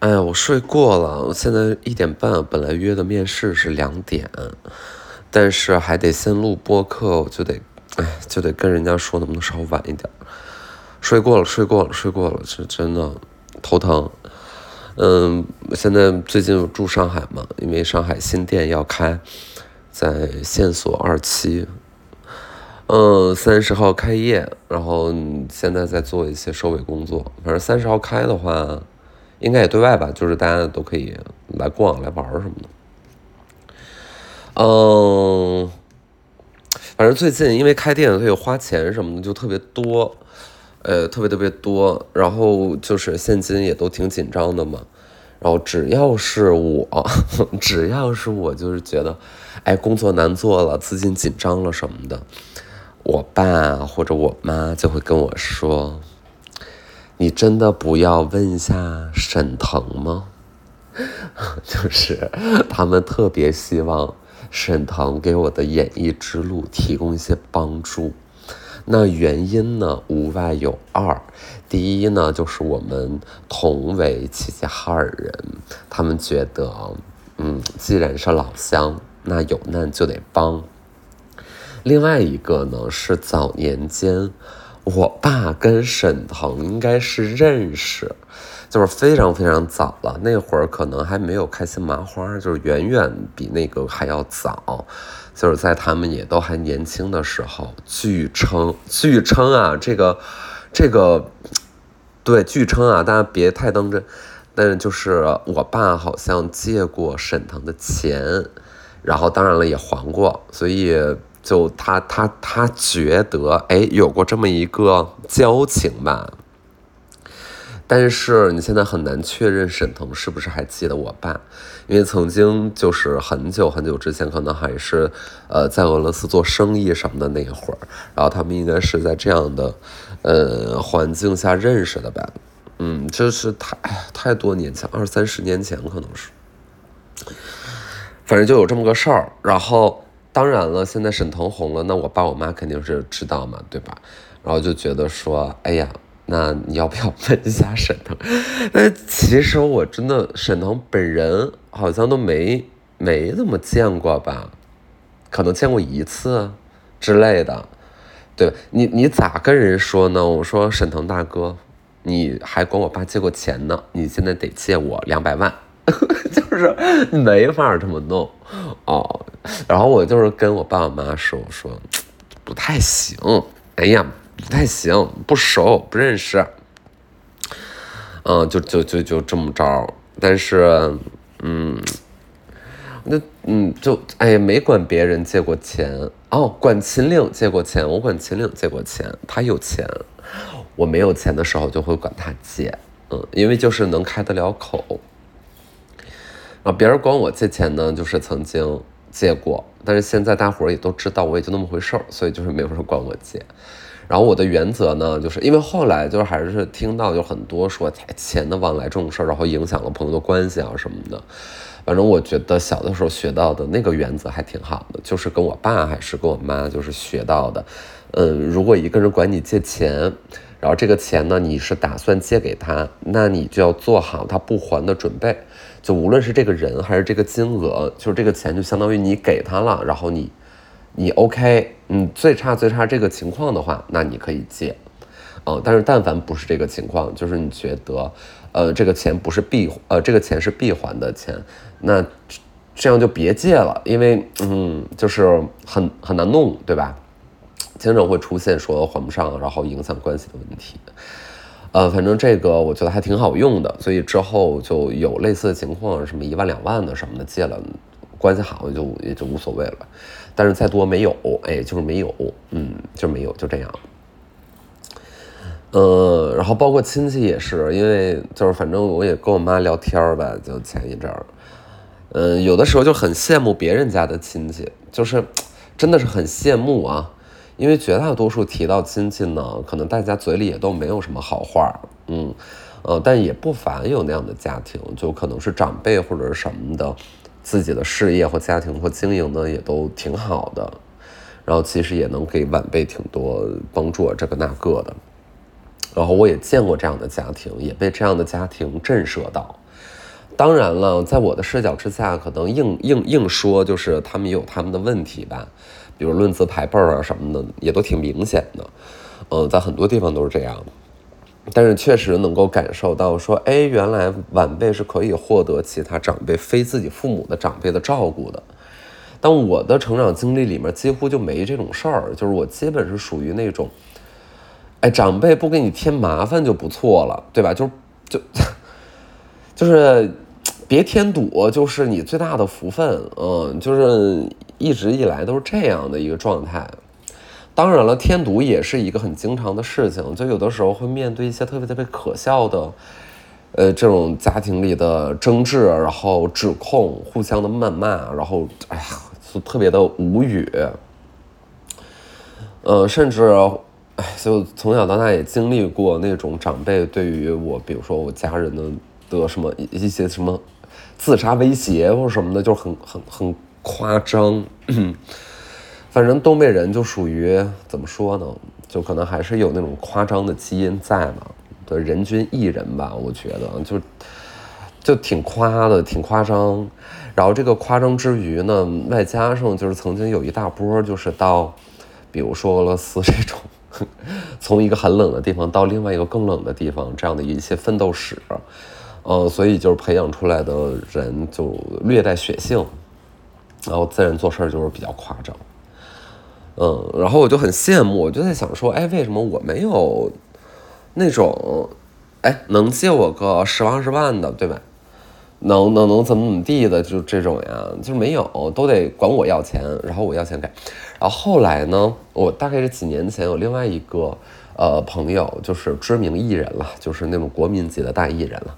哎呀，我睡过了，我现在一点半，本来约的面试是两点，但是还得先录播客，我就得，哎，就得跟人家说能不能稍微晚一点。睡过了，睡过了，睡过了，是真的头疼。嗯，现在最近住上海嘛，因为上海新店要开，在线索二期，嗯，三十号开业，然后现在在做一些收尾工作，反正三十号开的话。应该也对外吧，就是大家都可以来逛、来玩什么的。嗯，反正最近因为开店，所以花钱什么的就特别多，呃，特别特别多。然后就是现金也都挺紧张的嘛。然后只要是我，只要是我，就是觉得，哎，工作难做了，资金紧张了什么的，我爸或者我妈就会跟我说。你真的不要问一下沈腾吗？就是他们特别希望沈腾给我的演艺之路提供一些帮助。那原因呢，无外有二。第一呢，就是我们同为齐齐哈尔人，他们觉得，嗯，既然是老乡，那有难就得帮。另外一个呢，是早年间。我爸跟沈腾应该是认识，就是非常非常早了。那会儿可能还没有开心麻花，就是远远比那个还要早。就是在他们也都还年轻的时候，据称，据称啊，这个，这个，对，据称啊，大家别太当真。但是就是我爸好像借过沈腾的钱，然后当然了也还过，所以。就他他他觉得，哎，有过这么一个交情吧。但是你现在很难确认沈腾是不是还记得我爸，因为曾经就是很久很久之前，可能还是呃在俄罗斯做生意什么的那会儿，然后他们应该是在这样的呃环境下认识的吧。嗯，就是太太多年前，二三十年前可能是，反正就有这么个事儿，然后。当然了，现在沈腾红了，那我爸我妈肯定是知道嘛，对吧？然后就觉得说，哎呀，那你要不要问一下沈腾？但其实我真的沈腾本人好像都没没怎么见过吧，可能见过一次之类的。对你，你咋跟人说呢？我说沈腾大哥，你还管我爸借过钱呢，你现在得借我两百万。就是没法这么弄哦，然后我就是跟我爸我妈说，我说不太行，哎呀，不太行，不熟不认识，嗯，就就就就这么着，但是，嗯，那嗯，就哎呀，没管别人借过钱。哦，管秦岭借过钱，我管秦岭借过钱，他有钱，我没有钱的时候就会管他借，嗯，因为就是能开得了口。啊，别人管我借钱呢，就是曾经借过，但是现在大伙儿也都知道，我也就那么回事儿，所以就是没有人管我借。然后我的原则呢，就是因为后来就是还是听到有很多说钱的往来这种事儿，然后影响了朋友的关系啊什么的。反正我觉得小的时候学到的那个原则还挺好的，就是跟我爸还是跟我妈就是学到的。嗯，如果一个人管你借钱，然后这个钱呢你是打算借给他，那你就要做好他不还的准备。就无论是这个人还是这个金额，就是这个钱就相当于你给他了，然后你，你 OK，嗯，最差最差这个情况的话，那你可以借，嗯，但是但凡不是这个情况，就是你觉得，呃，这个钱不是必，呃，这个钱是必还的钱，那这样就别借了，因为，嗯，就是很很难弄，对吧？经常会出现说还不上，然后影响关系的问题。呃，反正这个我觉得还挺好用的，所以之后就有类似的情况，什么一万两万的什么的借了，关系好就也就无所谓了。但是再多没有，哎，就是没有，嗯，就没有，就这样。呃，然后包括亲戚也是，因为就是反正我也跟我妈聊天吧，就前一阵儿，嗯，有的时候就很羡慕别人家的亲戚，就是真的是很羡慕啊。因为绝大多数提到亲戚呢，可能大家嘴里也都没有什么好话，嗯，呃，但也不乏有那样的家庭，就可能是长辈或者是什么的，自己的事业或家庭或经营呢也都挺好的，然后其实也能给晚辈挺多帮助，这个那个的，然后我也见过这样的家庭，也被这样的家庭震慑到，当然了，在我的视角之下，可能硬硬硬说就是他们有他们的问题吧，比如论资排辈啊什么的，也都挺明显的。嗯，在很多地方都是这样。但是确实能够感受到，说，哎，原来晚辈是可以获得其他长辈非自己父母的长辈的照顾的。但我的成长经历里面几乎就没这种事儿，就是我基本是属于那种，哎，长辈不给你添麻烦就不错了，对吧？就就就是别添堵，就是你最大的福分。嗯，就是一直以来都是这样的一个状态。当然了，添堵也是一个很经常的事情，就有的时候会面对一些特别特别可笑的，呃，这种家庭里的争执，然后指控，互相的谩骂，然后，哎呀，就特别的无语。呃，甚至，哎，就从小到大也经历过那种长辈对于我，比如说我家人的的什么一些什么自杀威胁或什么的，就很很很夸张。反正东北人就属于怎么说呢？就可能还是有那种夸张的基因在嘛。对，人均一人吧，我觉得就就挺夸的，挺夸张。然后这个夸张之余呢，外加上就是曾经有一大波，就是到比如说俄罗斯这种，从一个很冷的地方到另外一个更冷的地方这样的一些奋斗史，呃，所以就是培养出来的人就略带血性，然后自然做事就是比较夸张。嗯，然后我就很羡慕，我就在想说，哎，为什么我没有那种，哎，能借我个十万二十万的，对吧？能能能怎么怎么地的，就这种呀，就是没有，都得管我要钱，然后我要钱给。然后后来呢，我大概是几年前有另外一个呃朋友，就是知名艺人了，就是那种国民级的大艺人了。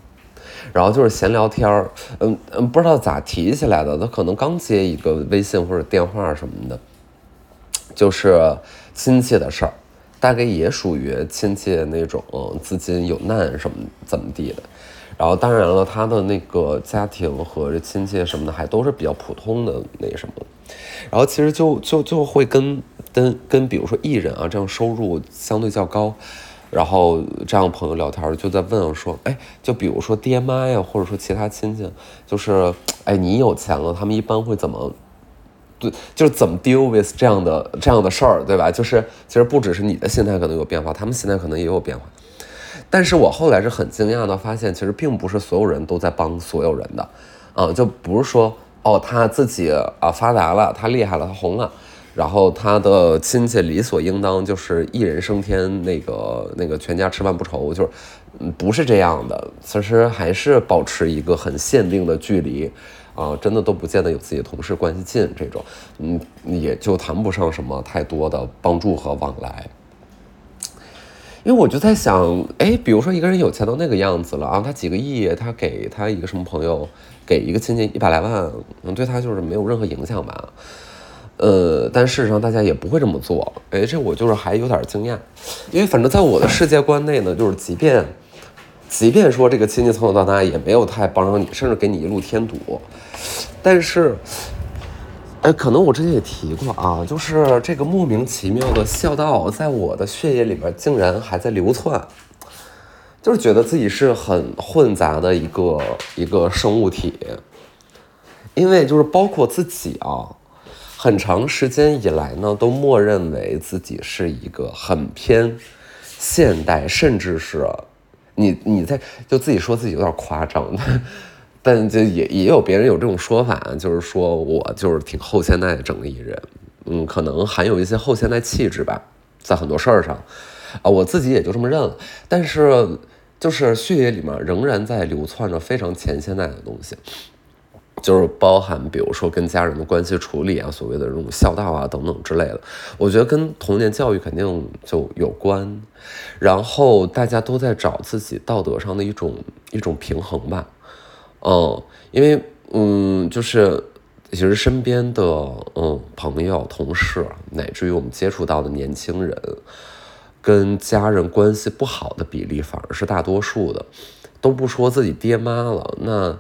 然后就是闲聊天儿，嗯嗯，不知道咋提起来的，他可能刚接一个微信或者电话什么的。就是亲戚的事儿，大概也属于亲戚那种资金有难什么怎么地的，然后当然了，他的那个家庭和亲戚什么的还都是比较普通的那什么，然后其实就就就会跟跟跟比如说艺人啊这样收入相对较高，然后这样朋友聊天就在问说，哎，就比如说爹妈呀，或者说其他亲戚，就是哎你有钱了，他们一般会怎么？对，就是怎么 deal with 这样的这样的事儿，对吧？就是其实不只是你的心态可能有变化，他们心态可能也有变化。但是我后来是很惊讶的发现，其实并不是所有人都在帮所有人的，啊，就不是说哦他自己啊发达了，他厉害了，他红了，然后他的亲戚理所应当就是一人升天，那个那个全家吃饭不愁，就是不是这样的，其实还是保持一个很限定的距离。啊，真的都不见得有自己的同事关系近，这种，嗯，也就谈不上什么太多的帮助和往来。因为我就在想，哎，比如说一个人有钱到那个样子了啊，他几个亿，他给他一个什么朋友，给一个亲戚一百来万，嗯，对他就是没有任何影响吧？呃，但事实上大家也不会这么做。哎，这我就是还有点惊讶，因为反正在我的世界观内呢，就是即便。即便说这个亲戚从小到大也没有太帮着你，甚至给你一路添堵，但是，哎，可能我之前也提过啊，就是这个莫名其妙的孝道在我的血液里面竟然还在流窜，就是觉得自己是很混杂的一个一个生物体，因为就是包括自己啊，很长时间以来呢，都默认为自己是一个很偏现代，甚至是。你你在就自己说自己有点夸张，但就也也有别人有这种说法，就是说我就是挺后现代的整个一人，嗯，可能含有一些后现代气质吧，在很多事儿上，啊，我自己也就这么认了。但是就是血液里面仍然在流窜着非常前现代的东西。就是包含，比如说跟家人的关系处理啊，所谓的这种孝道啊等等之类的，我觉得跟童年教育肯定就有关。然后大家都在找自己道德上的一种一种平衡吧，嗯，因为嗯，就是其实身边的嗯朋友、同事，乃至于我们接触到的年轻人，跟家人关系不好的比例反而是大多数的，都不说自己爹妈了，那。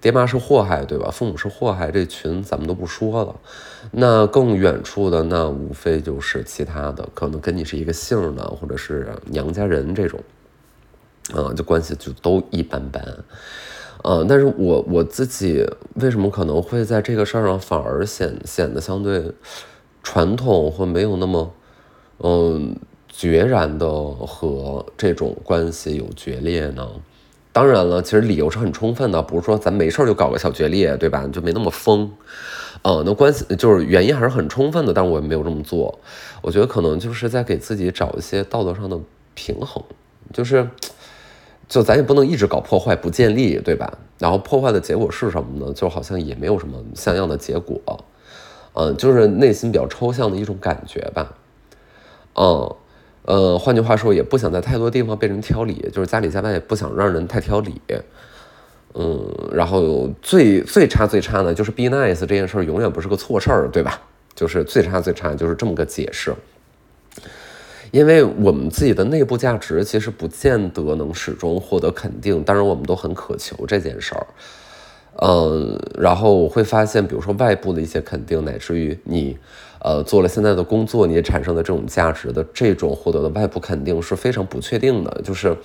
爹妈是祸害，对吧？父母是祸害，这群咱们都不说了。那更远处的，那无非就是其他的，可能跟你是一个姓的，或者是娘家人这种，啊，就关系就都一般般。嗯，但是我我自己为什么可能会在这个事儿上反而显显得相对传统或没有那么嗯决然的和这种关系有决裂呢？当然了，其实理由是很充分的，不是说咱没事就搞个小决裂，对吧？就没那么疯。嗯，那关系就是原因还是很充分的，但我也没有这么做。我觉得可能就是在给自己找一些道德上的平衡，就是。就咱也不能一直搞破坏不建立，对吧？然后破坏的结果是什么呢？就好像也没有什么像样的结果，嗯，就是内心比较抽象的一种感觉吧，嗯，呃，换句话说，也不想在太多地方被人挑理，就是家里家外也不想让人太挑理，嗯，然后最最差最差呢就是 be nice 这件事儿永远不是个错事儿，对吧？就是最差最差就是这么个解释。因为我们自己的内部价值其实不见得能始终获得肯定，当然我们都很渴求这件事儿，嗯，然后我会发现，比如说外部的一些肯定，乃至于你，呃，做了现在的工作，你产生的这种价值的这种获得的外部肯定是非常不确定的，就是，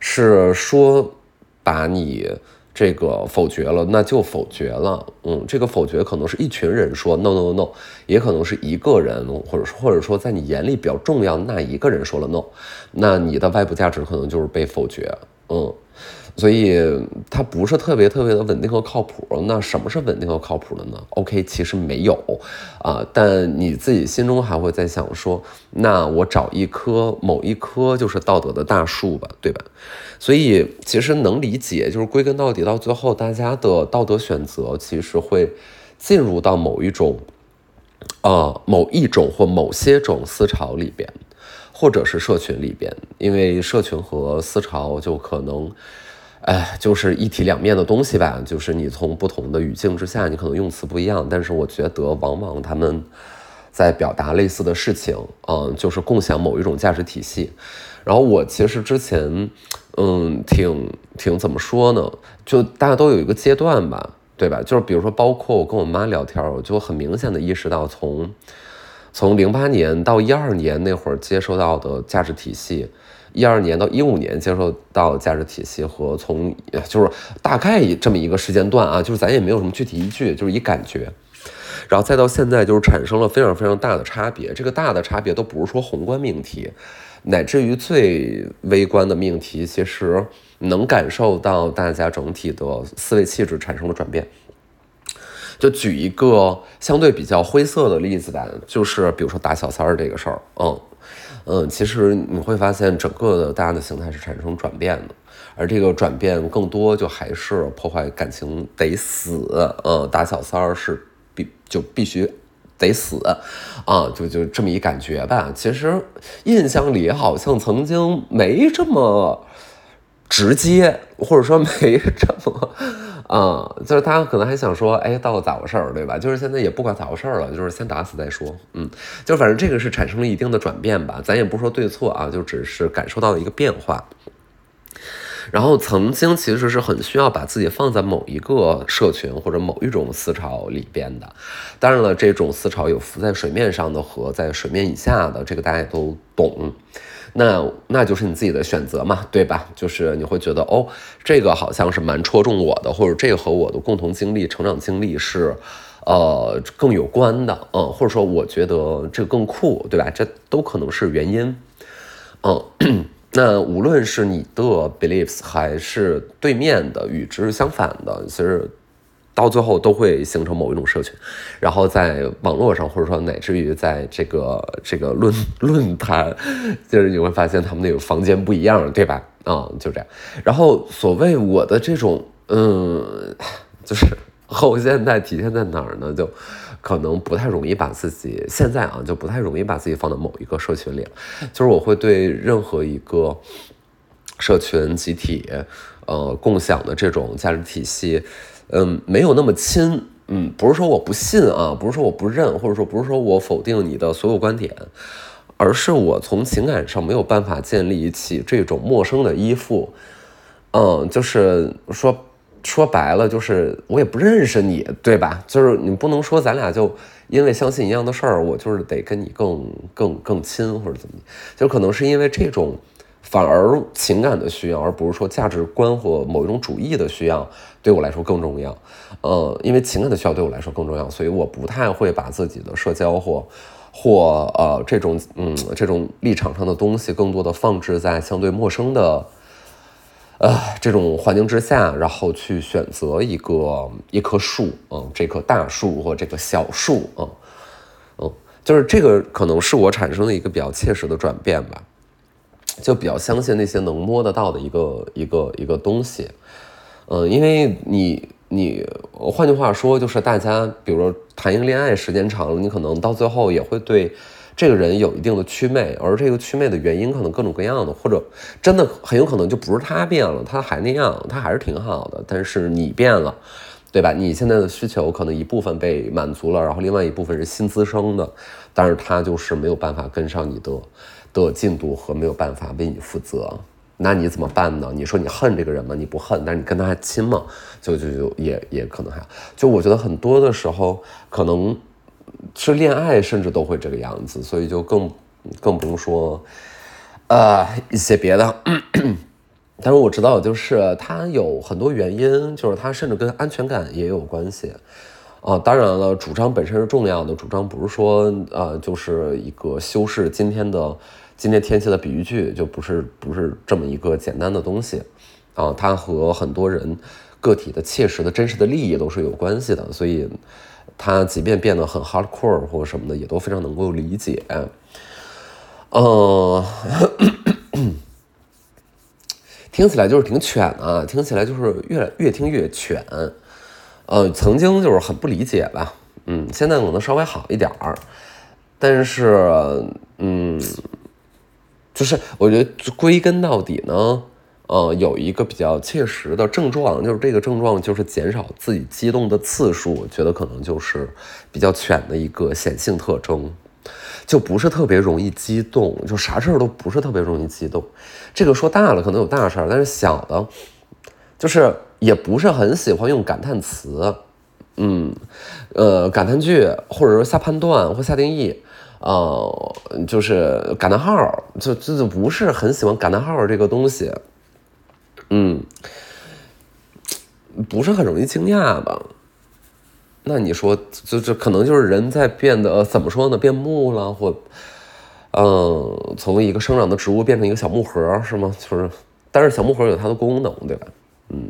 是说把你。这个否决了，那就否决了。嗯，这个否决可能是一群人说 no no no，也可能是一个人，或者说或者说在你眼里比较重要那一个人说了 no，那你的外部价值可能就是被否决。嗯。所以它不是特别特别的稳定和靠谱。那什么是稳定和靠谱的呢？OK，其实没有啊，但你自己心中还会在想说，那我找一棵某一棵就是道德的大树吧，对吧？所以其实能理解，就是归根到底，到最后大家的道德选择其实会进入到某一种，呃，某一种或某些种思潮里边，或者是社群里边，因为社群和思潮就可能。哎，就是一体两面的东西吧。就是你从不同的语境之下，你可能用词不一样，但是我觉得往往他们在表达类似的事情，嗯，就是共享某一种价值体系。然后我其实之前，嗯，挺挺怎么说呢？就大家都有一个阶段吧，对吧？就是比如说，包括我跟我妈聊天，我就很明显的意识到，从从零八年到一二年那会儿接收到的价值体系。一二年到一五年接受到价值体系和从就是大概这么一个时间段啊，就是咱也没有什么具体依据，就是以感觉，然后再到现在就是产生了非常非常大的差别。这个大的差别都不是说宏观命题，乃至于最微观的命题，其实能感受到大家整体的思维气质产生了转变。就举一个相对比较灰色的例子吧，就是比如说打小三儿这个事儿，嗯。嗯，其实你会发现，整个的大家的形态是产生转变的，而这个转变更多就还是破坏感情得死，嗯，打小三儿是必就必须得死，啊，就就这么一感觉吧。其实印象里好像曾经没这么直接，或者说没这么。啊，就是他可能还想说，哎，到底咋回事儿，对吧？就是现在也不管咋回事儿了，就是先打死再说。嗯，就反正这个是产生了一定的转变吧，咱也不说对错啊，就只是感受到了一个变化。然后曾经其实是很需要把自己放在某一个社群或者某一种思潮里边的。当然了，这种思潮有浮在水面上的和在水面以下的，这个大家也都懂。那那就是你自己的选择嘛，对吧？就是你会觉得哦，这个好像是蛮戳中我的，或者这个和我的共同经历、成长经历是，呃，更有关的，嗯，或者说我觉得这个更酷，对吧？这都可能是原因，嗯，那无论是你的 beliefs 还是对面的与之相反的，其实。到最后都会形成某一种社群，然后在网络上，或者说乃至于在这个这个论论坛，就是你会发现他们那个房间不一样，对吧？啊，就这样。然后所谓我的这种，嗯，就是 后现代体现在哪儿呢？就可能不太容易把自己现在啊，就不太容易把自己放到某一个社群里。就是我会对任何一个社群集体，呃，共享的这种价值体系。嗯，没有那么亲，嗯，不是说我不信啊，不是说我不认，或者说不是说我否定你的所有观点，而是我从情感上没有办法建立起这种陌生的依附，嗯，就是说说白了，就是我也不认识你，对吧？就是你不能说咱俩就因为相信一样的事儿，我就是得跟你更更更亲或者怎么，就可能是因为这种。反而情感的需要，而不是说价值观或某一种主义的需要，对我来说更重要。呃，因为情感的需要对我来说更重要，所以我不太会把自己的社交或或呃这种嗯这种立场上的东西，更多的放置在相对陌生的呃这种环境之下，然后去选择一个一棵树，嗯，这棵大树或这个小树，嗯嗯，就是这个可能是我产生的一个比较切实的转变吧。就比较相信那些能摸得到的一个一个一个东西，嗯，因为你你换句话说，就是大家比如说谈一个恋爱时间长了，你可能到最后也会对这个人有一定的祛魅，而这个祛魅的原因可能各种各样的，或者真的很有可能就不是他变了，他还那样，他还是挺好的，但是你变了，对吧？你现在的需求可能一部分被满足了，然后另外一部分是新滋生的，但是他就是没有办法跟上你的。的进度和没有办法为你负责，那你怎么办呢？你说你恨这个人吗？你不恨，但是你跟他还亲吗？就就就也也可能还就我觉得很多的时候可能是恋爱，甚至都会这个样子，所以就更更不用说呃一些别的。但是我知道，就是他有很多原因，就是他甚至跟安全感也有关系啊。当然了，主张本身是重要的，主张不是说呃就是一个修饰今天的。今天天气的比喻句就不是不是这么一个简单的东西，啊，它和很多人个体的切实的真实的利益都是有关系的，所以它即便变得很 hardcore 或者什么的，也都非常能够理解。嗯，听起来就是挺犬啊，听起来就是越越听越犬。呃，曾经就是很不理解吧，嗯，现在可能稍微好一点儿，但是，嗯。就是我觉得归根到底呢，呃，有一个比较切实的症状，就是这个症状就是减少自己激动的次数。我觉得可能就是比较犬的一个显性特征，就不是特别容易激动，就啥事儿都不是特别容易激动。这个说大了可能有大事儿，但是小的，就是也不是很喜欢用感叹词，嗯，呃，感叹句或者说下判断或下定义。呃，就是感叹号，就就就不是很喜欢感叹号这个东西，嗯，不是很容易惊讶吧？那你说，就就可能就是人在变得怎么说呢？变木了，或嗯，从一个生长的植物变成一个小木盒，是吗？就是，但是小木盒有它的功能，对吧？嗯，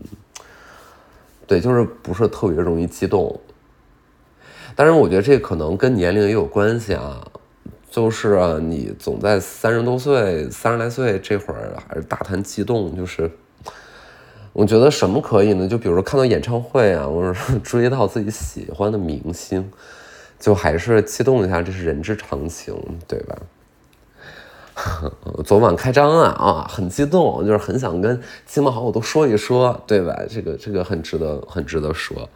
对，就是不是特别容易激动。当然，我觉得这可能跟年龄也有关系啊。就是啊，你总在三十多岁、三十来岁这会儿还是大谈激动，就是我觉得什么可以呢？就比如说看到演唱会啊，或者说追到自己喜欢的明星，就还是激动一下，这是人之常情，对吧？昨晚开张啊啊，很激动，就是很想跟亲朋好友都说一说，对吧？这个这个很值得，很值得说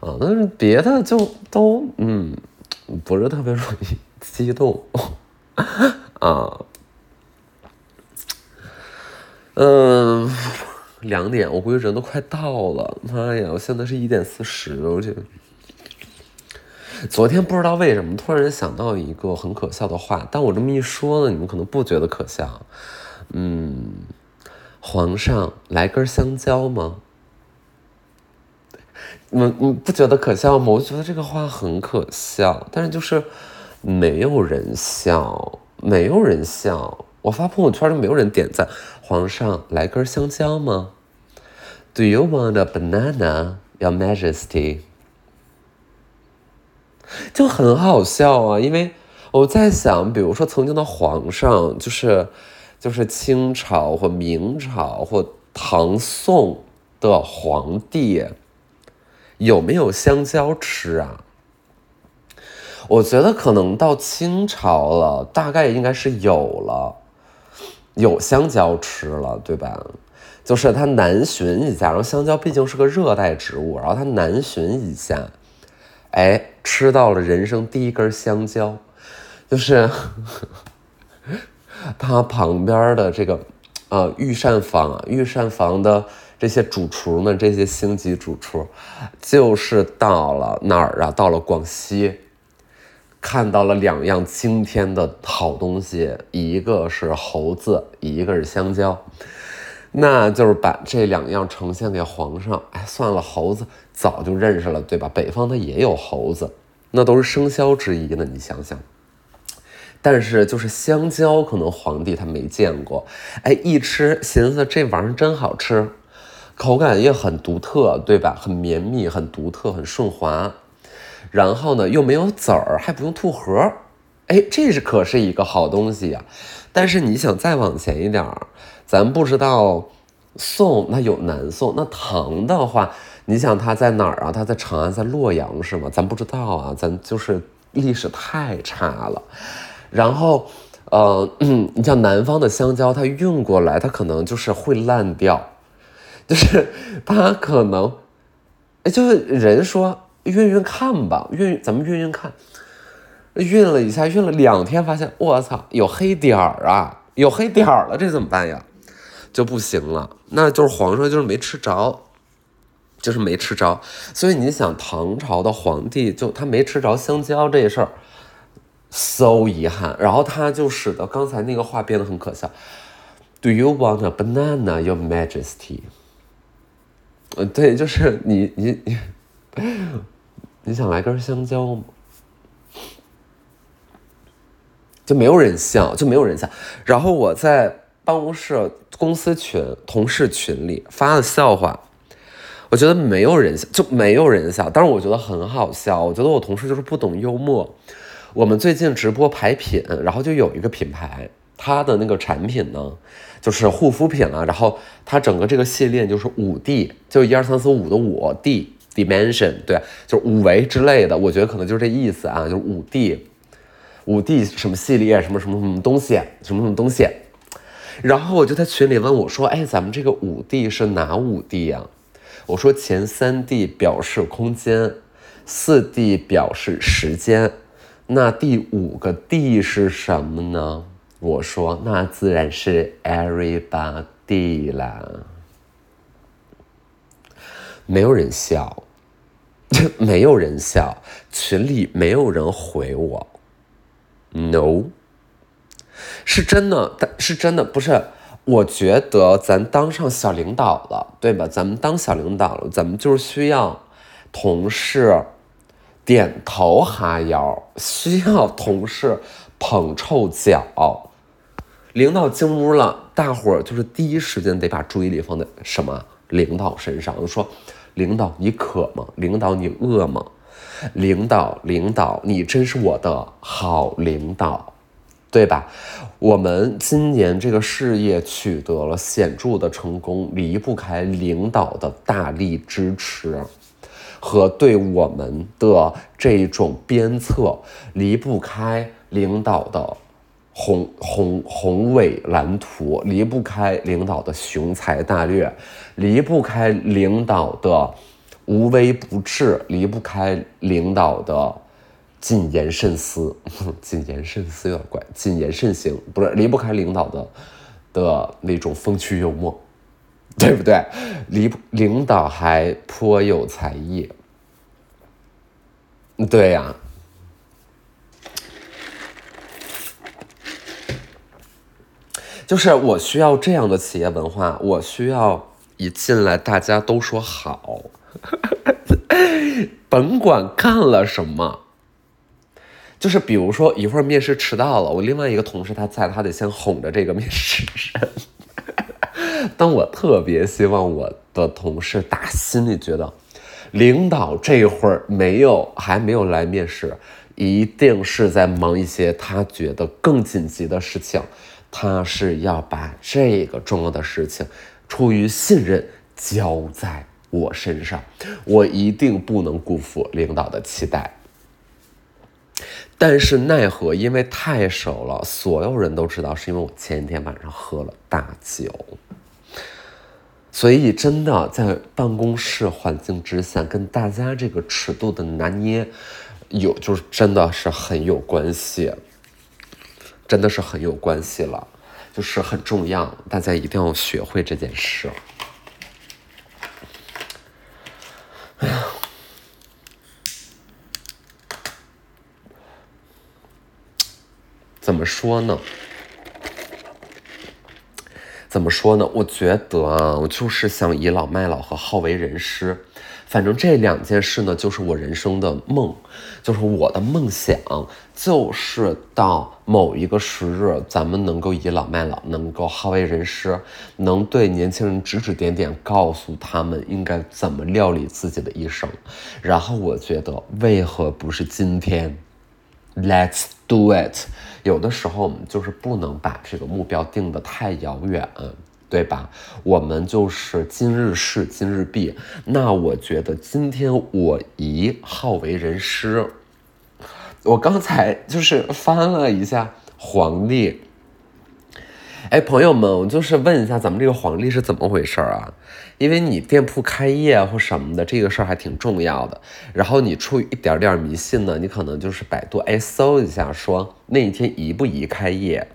啊。但是别的就都嗯，不是特别容易。激动 啊，嗯，两点，我估计人都快到了。妈呀，我现在是一点四十，我去。昨天不知道为什么突然想到一个很可笑的话，但我这么一说呢，你们可能不觉得可笑。嗯，皇上来根香蕉吗？你你不觉得可笑吗？我觉得这个话很可笑，但是就是。没有人笑，没有人笑。我发朋友圈都没有人点赞。皇上来根香蕉吗？Do you want a banana, Your Majesty？就很好笑啊，因为我在想，比如说曾经的皇上，就是就是清朝或明朝或唐宋的皇帝，有没有香蕉吃啊？我觉得可能到清朝了，大概应该是有了，有香蕉吃了，对吧？就是他南巡一下，然后香蕉毕竟是个热带植物，然后他南巡一下，哎，吃到了人生第一根香蕉，就是 他旁边的这个呃御膳房，御膳房的这些主厨们，这些星级主厨，就是到了哪儿啊？到了广西。看到了两样惊天的好东西，一个是猴子，一个是香蕉，那就是把这两样呈现给皇上。哎，算了，猴子早就认识了，对吧？北方它也有猴子，那都是生肖之一呢，你想想。但是就是香蕉，可能皇帝他没见过，哎，一吃寻思这玩意儿真好吃，口感也很独特，对吧？很绵密，很独特，很顺滑。然后呢，又没有籽儿，还不用吐核，哎，这是可是一个好东西呀。但是你想再往前一点儿，咱不知道宋那有南宋，那唐的话，你想它在哪儿啊？它在长安，在洛阳是吗？咱不知道啊，咱就是历史太差了。然后，呃，你像南方的香蕉，它运过来，它可能就是会烂掉，就是它可能，哎，就是人说。运运看吧，运咱们运运看，运了一下，运了两天，发现我操，有黑点儿啊，有黑点儿了，这怎么办呀？就不行了，那就是皇上就是没吃着，就是没吃着。所以你想，唐朝的皇帝就他没吃着香蕉这事儿，so 遗憾。然后他就使得刚才那个话变得很可笑。Do you want a banana, Your Majesty？呃，对，就是你你你。你想来根香蕉吗？就没有人笑，就没有人笑。然后我在办公室、公司群、同事群里发了笑话，我觉得没有人笑，就没有人笑。但是我觉得很好笑。我觉得我同事就是不懂幽默。我们最近直播排品，然后就有一个品牌，它的那个产品呢，就是护肤品了。然后它整个这个系列就是五 D，就一二三四五的五 D。Dimension 对，就是五维之类的，我觉得可能就是这意思啊，就是五 D，五 D 什么系列，什么什么什么东西，什么什么东西。然后我就在群里问我说：“哎，咱们这个五 D 是哪五 D 呀？”我说：“前三 D 表示空间，四 D 表示时间，那第五个 D 是什么呢？”我说：“那自然是 Everybody 啦。”没有人笑，没有人笑，群里没有人回我，no，是真的，是真的不是。我觉得咱当上小领导了，对吧？咱们当小领导了，咱们就是需要同事点头哈腰，需要同事捧臭脚。领导进屋了，大伙儿就是第一时间得把注意力放在什么？领导身上，就说：“领导，你渴吗？领导，你饿吗？领导，领导，你真是我的好领导，对吧？我们今年这个事业取得了显著的成功，离不开领导的大力支持和对我们的这种鞭策，离不开领导的。”宏宏宏伟蓝图离不开领导的雄才大略，离不开领导的无微不至，离不开领导的谨言慎思。谨言慎思有点怪，谨言慎行不是离不开领导的的那种风趣幽默，对不对？离领导还颇有才艺，对呀。就是我需要这样的企业文化，我需要一进来大家都说好，甭管干了什么。就是比如说一会儿面试迟到了，我另外一个同事他在，他得先哄着这个面试生。但我特别希望我的同事打心里觉得，领导这会儿没有还没有来面试，一定是在忙一些他觉得更紧急的事情。他是要把这个重要的事情，出于信任交在我身上，我一定不能辜负领导的期待。但是奈何，因为太熟了，所有人都知道是因为我前一天晚上喝了大酒，所以真的在办公室环境之下，跟大家这个尺度的拿捏，有就是真的是很有关系。真的是很有关系了，就是很重要，大家一定要学会这件事。哎呀，么说呢？怎么说呢？我觉得啊，我就是想倚老卖老和好为人师。反正这两件事呢，就是我人生的梦，就是我的梦想，就是到某一个时日，咱们能够倚老卖老，能够好为人师，能对年轻人指指点点，告诉他们应该怎么料理自己的一生。然后我觉得，为何不是今天？Let's do it。有的时候，我们就是不能把这个目标定得太遥远。对吧？我们就是今日事今日毕。那我觉得今天我宜好为人师。我刚才就是翻了一下黄历。哎，朋友们，我就是问一下，咱们这个黄历是怎么回事啊？因为你店铺开业或什么的，这个事儿还挺重要的。然后你出于一点点迷信呢，你可能就是百度哎搜一下，说那一天宜不宜开业。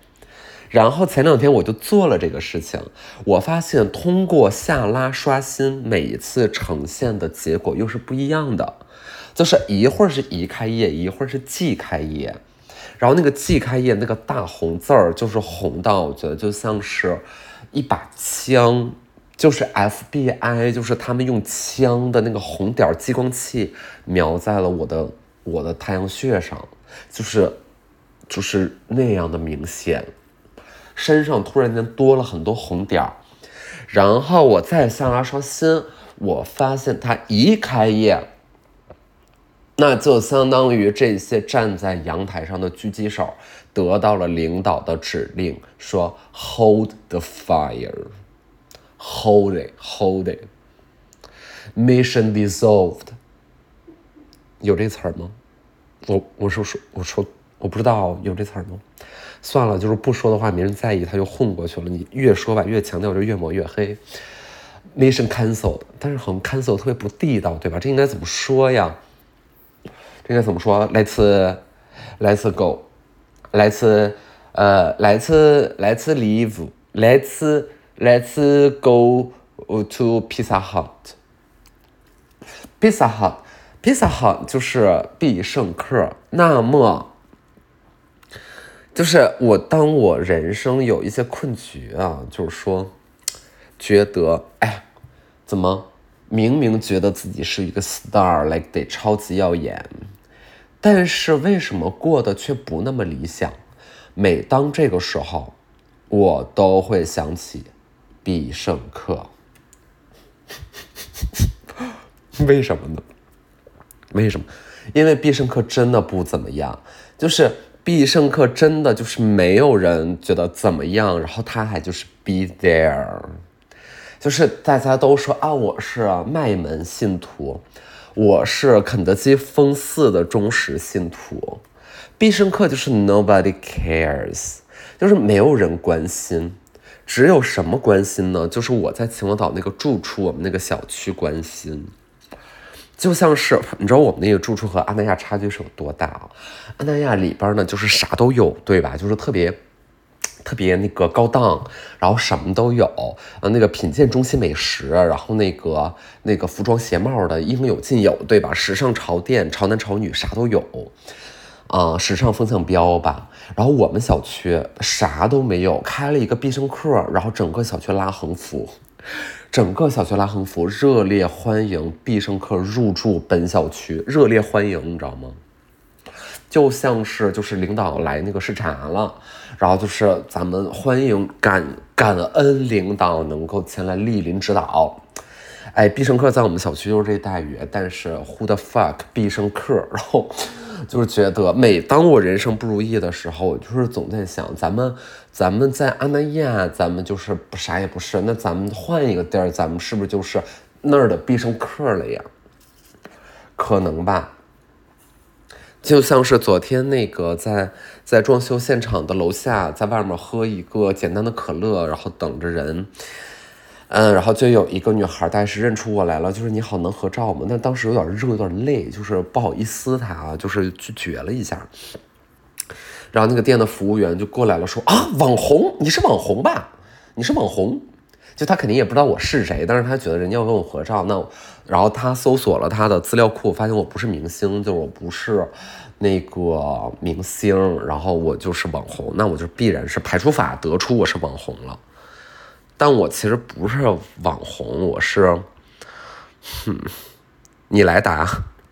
然后前两天我就做了这个事情，我发现通过下拉刷新，每一次呈现的结果又是不一样的，就是一会儿是宜开业，一会儿是即开业，然后那个即开业那个大红字儿就是红到，我觉得就像是一把枪，就是 FBI，就是他们用枪的那个红点激光器瞄在了我的我的太阳穴上，就是就是那样的明显。身上突然间多了很多红点儿，然后我再下拉刷新，我发现它一开业，那就相当于这些站在阳台上的狙击手得到了领导的指令，说 hold the fire，hold it，hold it，mission dissolved，有这词儿吗？我我说说我说我不知道有这词儿吗？算了，就是不说的话，没人在意，他就混过去了。你越说吧，越强调，就越抹越黑。Mission canceled，但是很 cancel 特别不地道，对吧？这应该怎么说呀？这应该怎么说？Let's，let's go，let's，呃，let's，let's leave，let's，let's go to Pizza Hut。Pizza Hut，Pizza Hut 就是必胜客。那么。就是我，当我人生有一些困局啊，就是说，觉得哎，怎么明明觉得自己是一个 star，like 得超级耀眼，但是为什么过得却不那么理想？每当这个时候，我都会想起必胜客。为什么呢？为什么？因为必胜客真的不怎么样，就是。必胜客真的就是没有人觉得怎么样，然后他还就是 be there，就是大家都说啊，我是麦门信徒，我是肯德基封四的忠实信徒，必胜客就是 nobody cares，就是没有人关心，只有什么关心呢？就是我在秦皇岛那个住处，我们那个小区关心。就像是你知道我们那个住处和阿那亚差距是有多大啊？阿那亚里边呢就是啥都有，对吧？就是特别特别那个高档，然后什么都有，呃，那个品鉴中心美食，然后那个那个服装鞋帽的应有尽有，对吧？时尚潮店，潮男潮女啥都有，啊，时尚风向标吧。然后我们小区啥都没有，开了一个必胜客，然后整个小区拉横幅。整个小区拉横幅，热烈欢迎必胜客入驻本小区，热烈欢迎，你知道吗？就像是就是领导来那个视察了，然后就是咱们欢迎感感恩领导能够前来莅临指导。哎，必胜客在我们小区就是这待遇，但是 Who the fuck 必胜客？然后。就是觉得，每当我人生不如意的时候，我就是总在想，咱们，咱们在阿那亚，咱们就是不啥也不是，那咱们换一个地儿，咱们是不是就是那儿的必胜客了呀？可能吧。就像是昨天那个在在装修现场的楼下，在外面喝一个简单的可乐，然后等着人。嗯，然后就有一个女孩，大概是认出我来了，就是你好，能合照吗？但当时有点热，有点累，就是不好意思她啊，就是拒绝了一下。然后那个店的服务员就过来了，说啊，网红，你是网红吧？你是网红？就他肯定也不知道我是谁，但是他觉得人家要跟我合照，那然后他搜索了他的资料库，发现我不是明星，就我不是那个明星，然后我就是网红，那我就必然是排除法得出我是网红了。但我其实不是网红我是哼你来答。